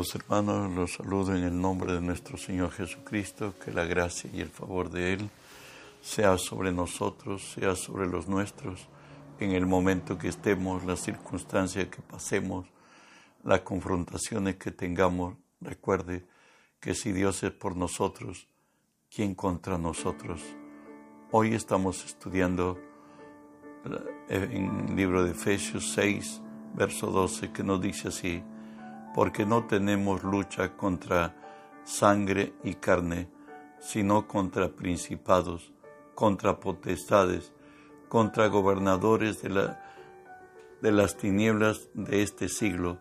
Amados hermanos, los saludo en el nombre de nuestro Señor Jesucristo, que la gracia y el favor de Él sea sobre nosotros, sea sobre los nuestros, en el momento que estemos, las circunstancias que pasemos, las confrontaciones que tengamos. Recuerde que si Dios es por nosotros, ¿quién contra nosotros? Hoy estamos estudiando en el libro de Efesios 6, verso 12, que nos dice así, porque no tenemos lucha contra sangre y carne, sino contra principados, contra potestades, contra gobernadores de, la, de las tinieblas de este siglo,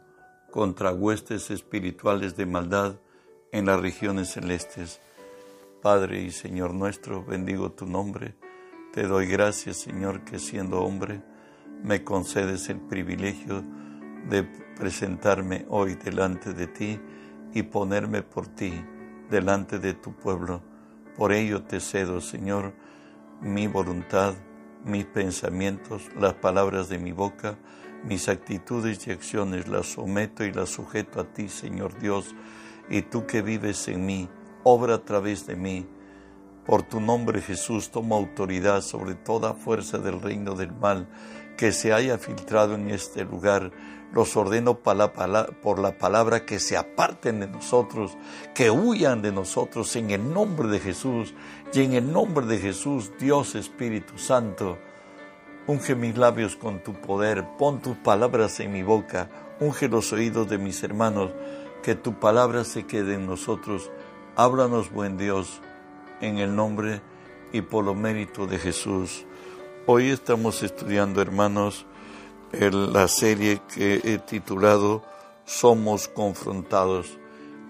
contra huestes espirituales de maldad en las regiones celestes. Padre y Señor nuestro, bendigo tu nombre. Te doy gracias, Señor, que siendo hombre me concedes el privilegio de presentarme hoy delante de ti y ponerme por ti delante de tu pueblo. Por ello te cedo, Señor, mi voluntad, mis pensamientos, las palabras de mi boca, mis actitudes y acciones, las someto y las sujeto a ti, Señor Dios, y tú que vives en mí, obra a través de mí. Por tu nombre Jesús toma autoridad sobre toda fuerza del reino del mal que se haya filtrado en este lugar los ordeno por la palabra que se aparten de nosotros, que huyan de nosotros en el nombre de Jesús. Y en el nombre de Jesús, Dios Espíritu Santo, unge mis labios con tu poder, pon tus palabras en mi boca, unge los oídos de mis hermanos, que tu palabra se quede en nosotros. Háblanos, buen Dios, en el nombre y por lo mérito de Jesús. Hoy estamos estudiando, hermanos, la serie que he titulado Somos confrontados.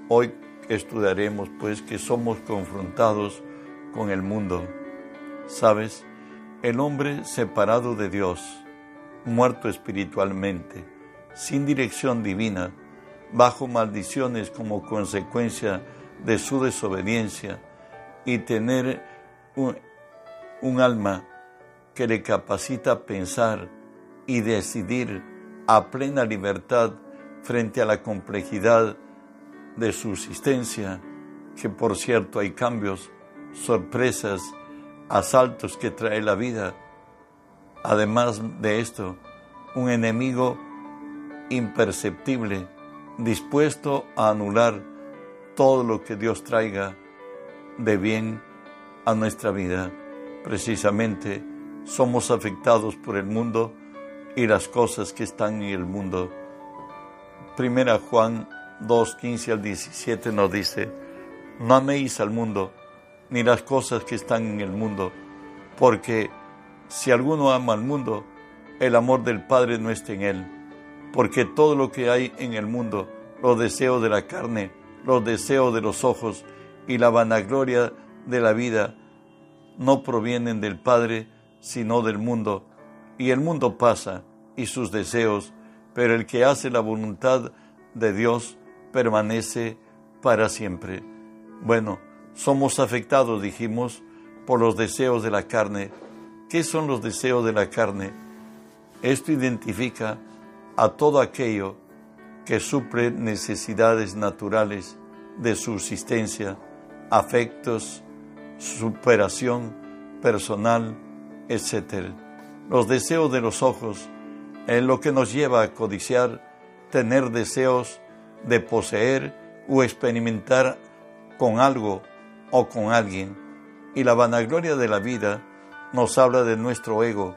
Hoy estudiaremos pues que somos confrontados con el mundo. ¿Sabes? El hombre separado de Dios, muerto espiritualmente, sin dirección divina, bajo maldiciones como consecuencia de su desobediencia y tener un, un alma que le capacita a pensar y decidir a plena libertad frente a la complejidad de su existencia, que por cierto hay cambios, sorpresas, asaltos que trae la vida. Además de esto, un enemigo imperceptible, dispuesto a anular todo lo que Dios traiga de bien a nuestra vida. Precisamente somos afectados por el mundo y las cosas que están en el mundo. Primera Juan 2, 15 al 17 nos dice, no améis al mundo, ni las cosas que están en el mundo, porque si alguno ama al mundo, el amor del Padre no está en él, porque todo lo que hay en el mundo, los deseos de la carne, los deseos de los ojos y la vanagloria de la vida, no provienen del Padre, sino del mundo, y el mundo pasa y sus deseos, pero el que hace la voluntad de Dios permanece para siempre. Bueno, somos afectados, dijimos, por los deseos de la carne. ¿Qué son los deseos de la carne? Esto identifica a todo aquello que suple necesidades naturales de subsistencia, afectos, superación personal, etc. Los deseos de los ojos es lo que nos lleva a codiciar, tener deseos de poseer o experimentar con algo o con alguien. Y la vanagloria de la vida nos habla de nuestro ego,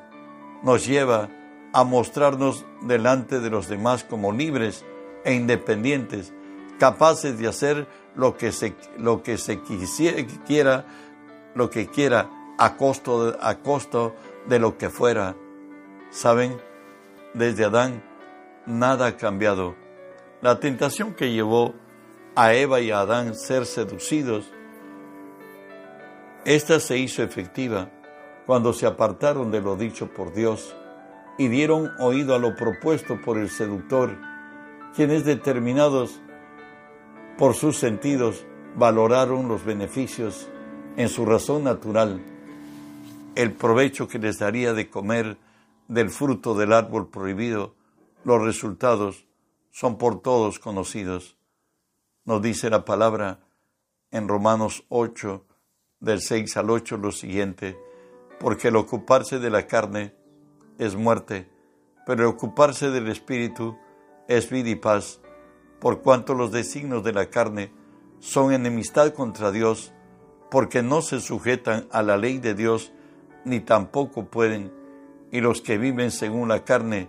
nos lleva a mostrarnos delante de los demás como libres e independientes, capaces de hacer lo que se, lo que se quiera, lo que quiera a costo, a costo de lo que fuera. ¿Saben? Desde Adán, nada ha cambiado. La tentación que llevó a Eva y a Adán ser seducidos, esta se hizo efectiva cuando se apartaron de lo dicho por Dios y dieron oído a lo propuesto por el seductor, quienes determinados por sus sentidos valoraron los beneficios en su razón natural el provecho que les daría de comer del fruto del árbol prohibido, los resultados son por todos conocidos. Nos dice la palabra en Romanos 8, del 6 al 8, lo siguiente, porque el ocuparse de la carne es muerte, pero el ocuparse del espíritu es vida y paz, por cuanto los designios de la carne son enemistad contra Dios, porque no se sujetan a la ley de Dios, ni tampoco pueden, y los que viven según la carne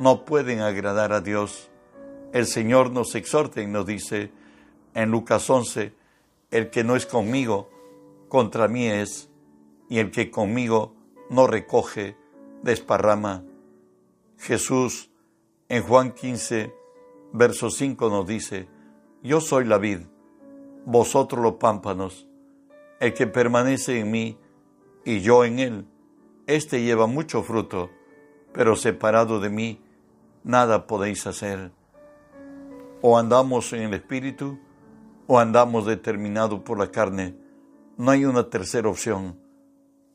no pueden agradar a Dios. El Señor nos exhorta y nos dice en Lucas 11, el que no es conmigo, contra mí es, y el que conmigo no recoge, desparrama. Jesús en Juan 15, verso 5 nos dice, yo soy la vid, vosotros los pámpanos, el que permanece en mí y yo en él, éste lleva mucho fruto, pero separado de mí, nada podéis hacer. O andamos en el Espíritu, o andamos determinados por la carne. No hay una tercera opción.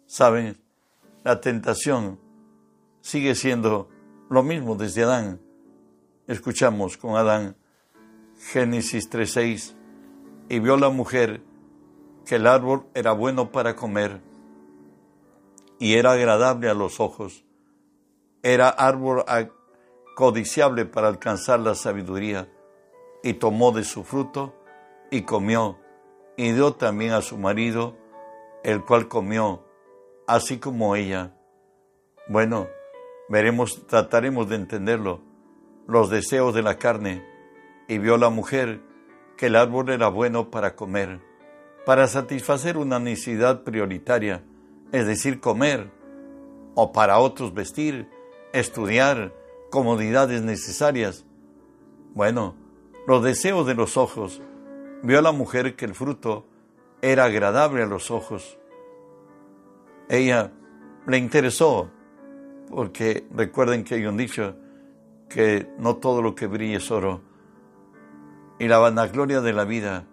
Saben, la tentación sigue siendo lo mismo desde Adán. Escuchamos con Adán Génesis 3.6 y vio la mujer que el árbol era bueno para comer y era agradable a los ojos. Era árbol codiciable para alcanzar la sabiduría y tomó de su fruto y comió y dio también a su marido, el cual comió, así como ella. Bueno, veremos, trataremos de entenderlo. Los deseos de la carne y vio la mujer que el árbol era bueno para comer, para satisfacer una necesidad prioritaria, es decir, comer, o para otros vestir, estudiar, comodidades necesarias. Bueno, los deseos de los ojos, vio a la mujer que el fruto era agradable a los ojos. Ella le interesó, porque recuerden que hay un dicho que no todo lo que brilla es oro y la vanagloria de la vida.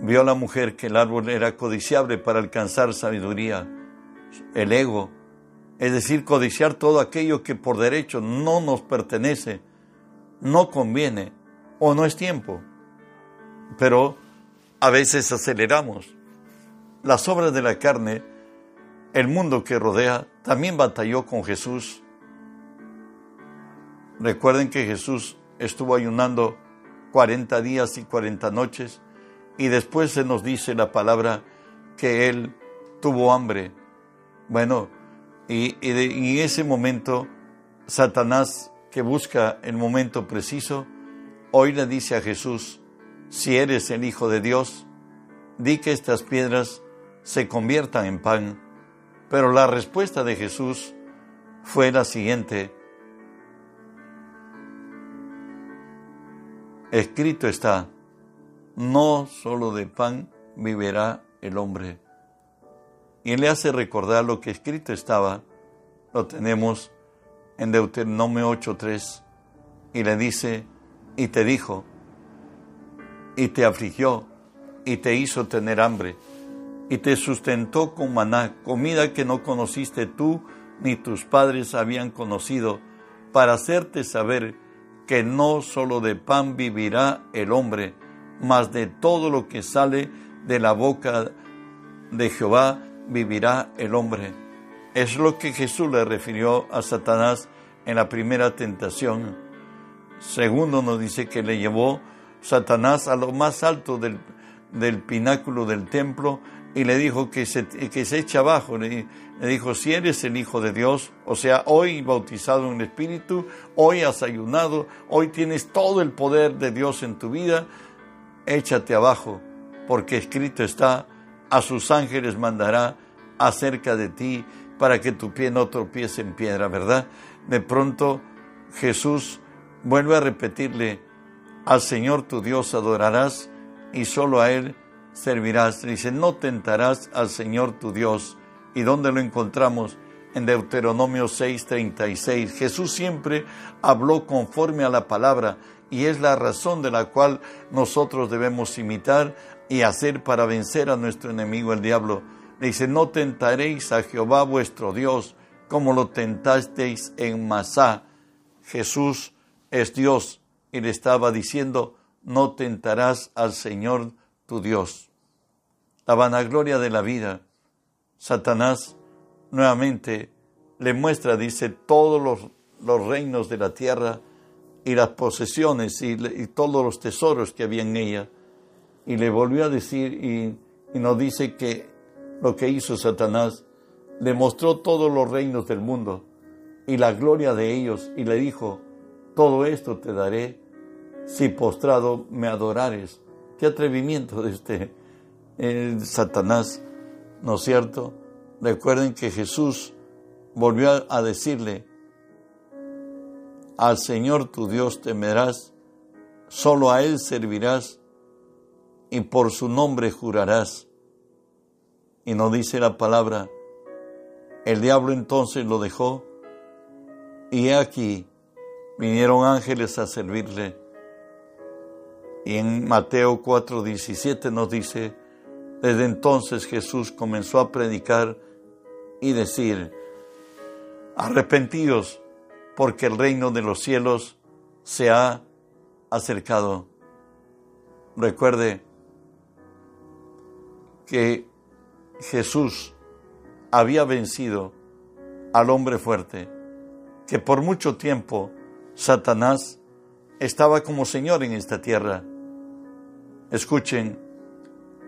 Vio a la mujer que el árbol era codiciable para alcanzar sabiduría, el ego, es decir, codiciar todo aquello que por derecho no nos pertenece, no conviene o no es tiempo. Pero a veces aceleramos. Las obras de la carne, el mundo que rodea, también batalló con Jesús. Recuerden que Jesús estuvo ayunando 40 días y 40 noches, y después se nos dice la palabra que él tuvo hambre. Bueno, y, en ese momento, Satanás, que busca el momento preciso, hoy le dice a Jesús, si eres el Hijo de Dios, di que estas piedras se conviertan en pan. Pero la respuesta de Jesús fue la siguiente, Escrito está, no solo de pan vivirá el hombre. Y le hace recordar lo que escrito estaba, lo tenemos en Deuteronomio 8.3, y le dice, y te dijo, y te afligió, y te hizo tener hambre, y te sustentó con maná, comida que no conociste tú ni tus padres habían conocido, para hacerte saber que no solo de pan vivirá el hombre, mas de todo lo que sale de la boca de Jehová vivirá el hombre. Es lo que Jesús le refirió a Satanás en la primera tentación. Segundo nos dice que le llevó Satanás a lo más alto del, del pináculo del templo y le dijo que se, que se eche abajo. Le, le, dijo, si eres el Hijo de Dios, o sea, hoy bautizado en el Espíritu, hoy has ayunado, hoy tienes todo el poder de Dios en tu vida, échate abajo, porque escrito está, a sus ángeles mandará acerca de ti para que tu pie no tropiece en piedra, ¿verdad? De pronto Jesús vuelve a repetirle, al Señor tu Dios adorarás y solo a Él servirás. Dice, no tentarás al Señor tu Dios. ¿Y dónde lo encontramos? En Deuteronomio 6:36. Jesús siempre habló conforme a la palabra y es la razón de la cual nosotros debemos imitar y hacer para vencer a nuestro enemigo el diablo. dice, no tentaréis a Jehová vuestro Dios como lo tentasteis en Masá. Jesús es Dios y le estaba diciendo, no tentarás al Señor tu Dios. La vanagloria de la vida, Satanás nuevamente le muestra, dice, todos los, los reinos de la tierra y las posesiones y, todos los tesoros que había en ella. Y le volvió a decir y, y nos dice que lo que hizo Satanás le mostró todos los reinos del mundo y la gloria de ellos y le dijo, todo esto te daré si postrado me adorares. Qué atrevimiento de este Satanás, ¿no es cierto? Recuerden que Jesús volvió a decirle, al Señor tu Dios temerás, solo a Él servirás y por su nombre jurarás. Y no dice la palabra, el diablo entonces lo dejó y aquí vinieron ángeles a servirle. Y en Mateo 4:17 nos dice, desde entonces Jesús comenzó a predicar y decir, arrepentidos porque el reino de los cielos se ha acercado. Recuerde que Jesús había vencido al hombre fuerte, que por mucho tiempo Satanás estaba como Señor en esta tierra. Escuchen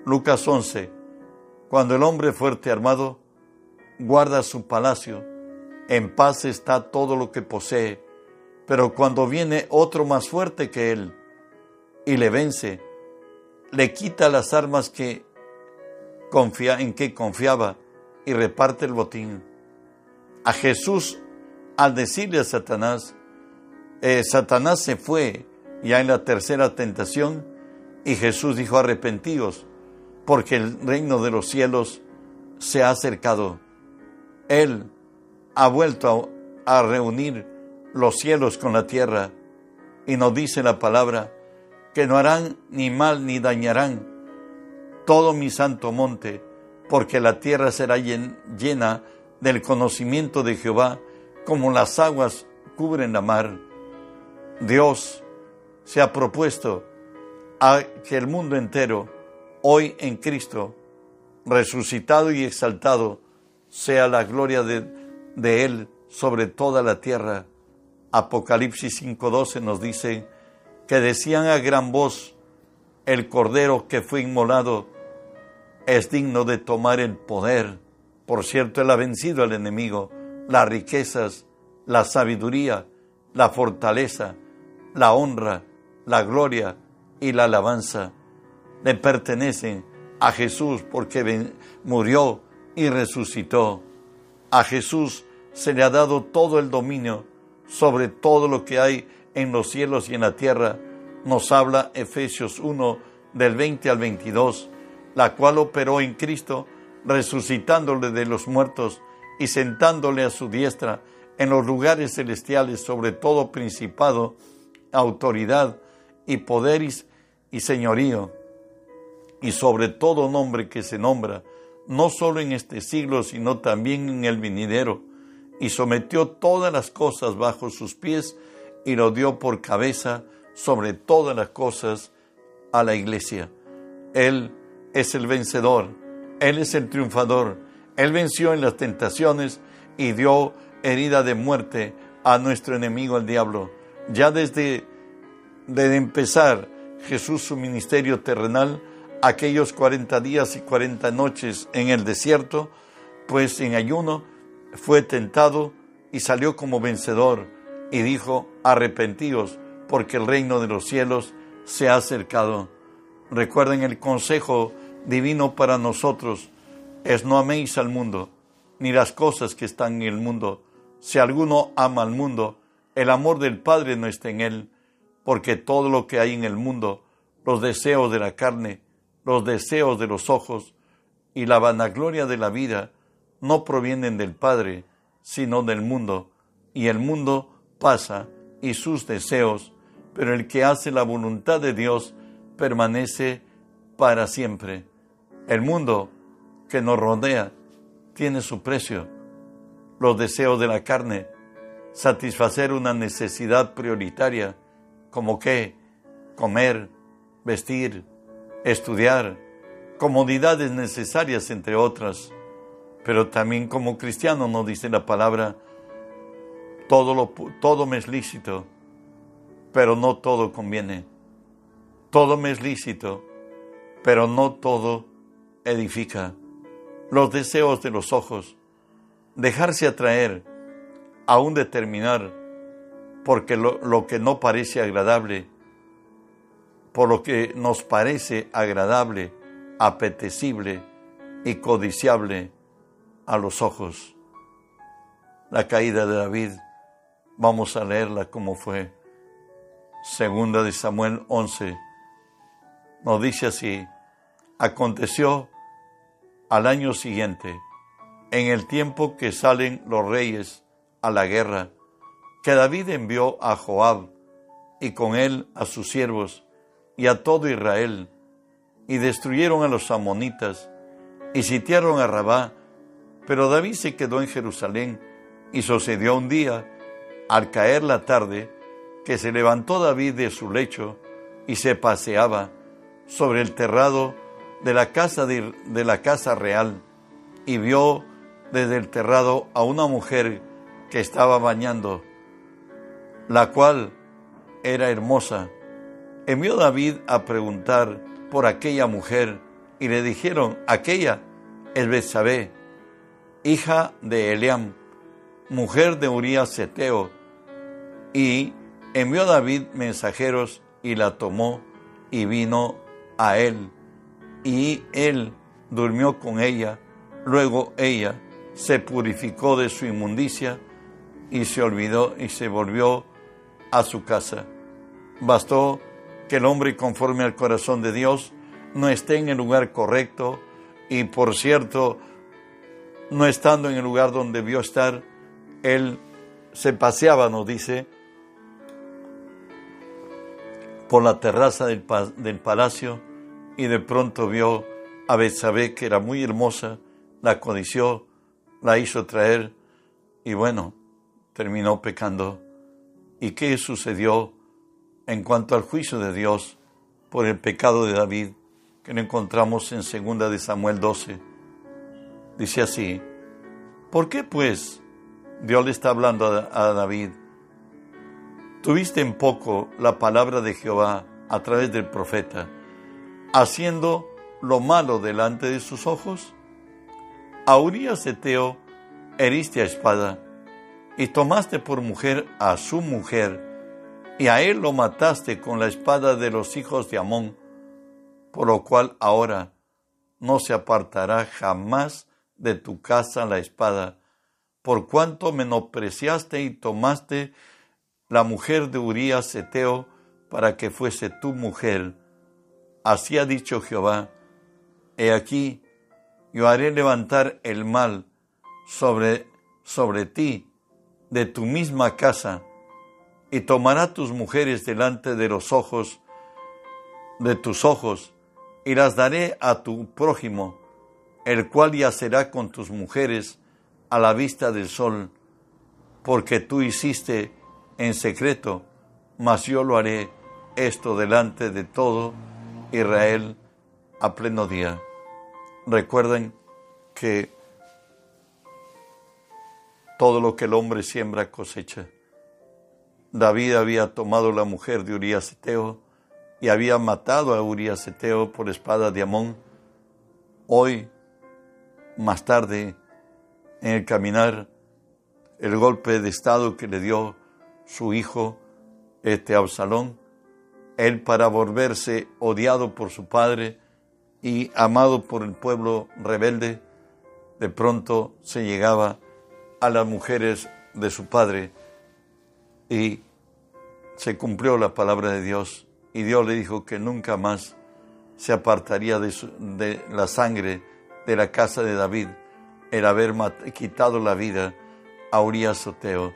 Lucas 11, cuando el hombre fuerte armado guarda su palacio, en paz está todo lo que posee, pero cuando viene otro más fuerte que él y le vence, le quita las armas que confía, en que confiaba y reparte el botín. A Jesús, al decirle a Satanás, eh, Satanás se fue ya en la tercera tentación y Jesús dijo arrepentíos porque el reino de los cielos se ha acercado. Él ha vuelto a, reunir los cielos con la tierra y nos dice la palabra que no harán ni mal ni dañarán todo mi santo monte, porque la tierra será llena del conocimiento de Jehová como las aguas cubren la mar. Dios se ha propuesto a que el mundo entero, hoy en Cristo, resucitado y exaltado, sea la gloria de, de Él sobre toda la tierra. Apocalipsis 5:12 nos dice que decían a gran voz, el cordero que fue inmolado es digno de tomar el poder. Por cierto, Él ha vencido al enemigo, las riquezas, la sabiduría, la fortaleza, la honra, la gloria y la alabanza le pertenecen a Jesús porque murió y resucitó. A Jesús se le ha dado todo el dominio sobre todo lo que hay en los cielos y en la tierra. Nos habla Efesios 1 del 20 al 22, la cual operó en Cristo, resucitándole de los muertos y sentándole a su diestra en los lugares celestiales sobre todo principado autoridad y poder y señorío, y sobre todo nombre que se nombra, no solo en este siglo, sino también en el venidero, y sometió todas las cosas bajo sus pies y lo dio por cabeza sobre todas las cosas a la iglesia. Él es el vencedor, Él es el triunfador, Él venció en las tentaciones y dio herida de muerte a nuestro enemigo el diablo ya desde, desde empezar Jesús su ministerio terrenal, aquellos 40 días y 40 noches en el desierto, pues en ayuno fue tentado y salió como vencedor y dijo, arrepentíos porque el reino de los cielos se ha acercado. Recuerden el consejo divino para nosotros, es no améis al mundo, ni las cosas que están en el mundo. Si alguno ama al mundo, el amor del Padre no está en él, porque todo lo que hay en el mundo, los deseos de la carne, los deseos de los ojos y la vanagloria de la vida, no provienen del Padre, sino del mundo, y el mundo pasa y sus deseos, pero el que hace la voluntad de Dios permanece para siempre. El mundo que nos rodea tiene su precio. Los deseos de la carne satisfacer una necesidad prioritaria, como que comer, vestir, estudiar, comodidades necesarias entre otras, pero también como cristiano nos dice la palabra, todo, todo me es lícito, pero no todo conviene. Todo me es lícito, pero no todo edifica. Los deseos de los ojos, dejarse atraer, aún determinar, porque lo, lo que no parece agradable, por lo que nos parece agradable, apetecible y codiciable a los ojos. La caída de David, vamos a leerla como fue. Segunda de Samuel 11, nos dice así, aconteció al año siguiente, en el tiempo que salen los reyes a la guerra, que David envió a Joab y con él a sus siervos y a todo Israel, y destruyeron a los amonitas y sitiaron a Rabá, pero David se quedó en Jerusalén y sucedió un día, al caer la tarde, que se levantó David de su lecho y se paseaba sobre el terrado de la casa de, la casa real y vio desde el terrado a una mujer que estaba bañando, la cual era hermosa. Envió David a preguntar por aquella mujer y le dijeron, aquella es Betsabé, hija de Eliam, mujer de Urías Eteo. Y envió David mensajeros y la tomó y vino a él. Y él durmió con ella. Luego ella se purificó de su inmundicia y se olvidó y se volvió a su casa. Bastó que el hombre conforme al corazón de Dios no esté en el lugar correcto y por cierto, no estando en el lugar donde vio estar, él se paseaba, nos dice, por la terraza del, del palacio y de pronto vio a Betsabé que era muy hermosa, la codició, la hizo traer y bueno, terminó pecando. ¿Y qué sucedió en cuanto al juicio de Dios por el pecado de David que lo encontramos en 2 de Samuel 12? Dice así, ¿por qué pues Dios le está hablando a, David? Tuviste en poco la palabra de Jehová a través del profeta, haciendo lo malo delante de sus ojos. A Urias Eteo heriste a espada y tomaste por mujer a su mujer, y a él lo mataste con la espada de los hijos de Amón, por lo cual ahora no se apartará jamás de tu casa la espada, por cuanto menospreciaste y tomaste la mujer de Urías Eteo para que fuese tu mujer. Así ha dicho Jehová, he aquí, yo haré levantar el mal sobre, sobre ti de tu misma casa, y tomará tus mujeres delante de los ojos de tus ojos, y las daré a tu prójimo, el cual yacerá con tus mujeres a la vista del sol, porque tú hiciste en secreto, mas yo lo haré esto delante de todo Israel a pleno día. Recuerden que todo lo que el hombre siembra cosecha. David había tomado la mujer de Urias Eteo y había matado a Urias Eteo por espada de Amón. Hoy, más tarde, en el caminar, el golpe de estado que le dio su hijo, este Absalón, él para volverse odiado por su padre y amado por el pueblo rebelde, de pronto se llegaba a las mujeres de su padre y se cumplió la palabra de Dios y Dios le dijo que nunca más se apartaría de, la sangre de la casa de David el haber quitado la vida a Urias Oteo.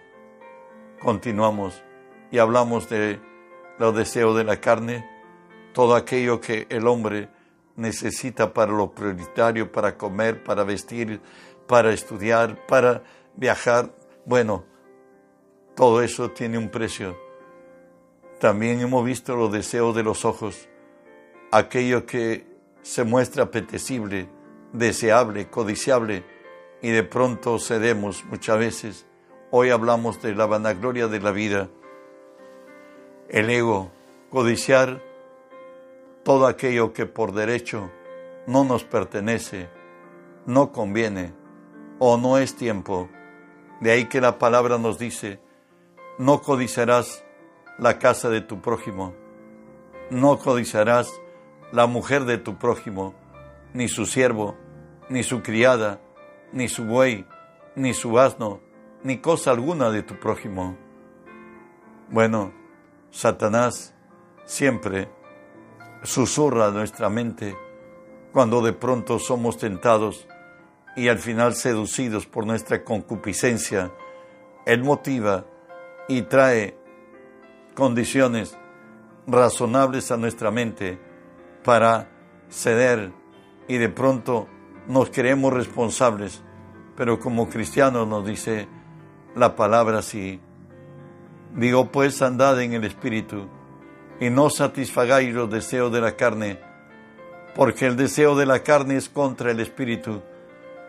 Continuamos y hablamos de los deseos de la carne, todo aquello que el hombre necesita para lo prioritario, para comer, para vestir, para estudiar, para viajar, bueno, todo eso tiene un precio. También hemos visto los deseos de los ojos, aquello que se muestra apetecible, deseable, codiciable, y de pronto cedemos muchas veces. Hoy hablamos de la vanagloria de la vida, el ego, codiciar todo aquello que por derecho no nos pertenece, no conviene o no es tiempo. De ahí que la palabra nos dice, no codiciarás la casa de tu prójimo, no codiciarás la mujer de tu prójimo, ni su siervo, ni su criada, ni su buey, ni su asno, ni cosa alguna de tu prójimo. Bueno, Satanás siempre susurra nuestra mente cuando de pronto somos tentados y al final seducidos por nuestra concupiscencia. Él motiva y trae condiciones razonables a nuestra mente para ceder y de pronto nos creemos responsables, pero como cristianos nos dice la palabra así. Digo pues andad en el Espíritu y no satisfagáis los deseos de la carne, porque el deseo de la carne es contra el Espíritu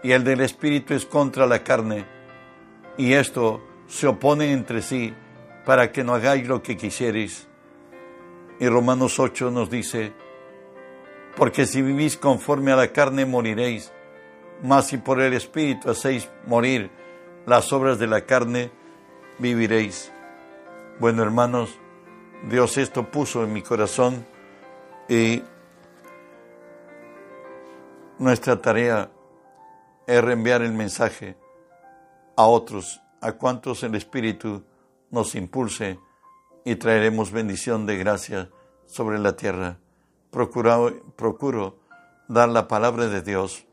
y el del Espíritu es contra la carne, y esto se opone entre sí para que no hagáis lo que quisierais. Y Romanos 8 nos dice, porque si vivís conforme a la carne moriréis, mas si por el Espíritu hacéis morir las obras de la carne, viviréis. Bueno, hermanos, Dios esto puso en mi corazón y nuestra tarea es reenviar el mensaje a otros, a cuantos el Espíritu nos impulse y traeremos bendición de gracia sobre la tierra procuro, dar la palabra de Dios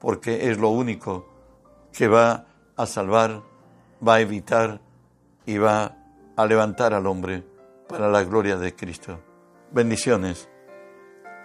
porque es lo único que va a salvar, va a evitar y va a levantar al hombre para la gloria de Cristo. Bendiciones.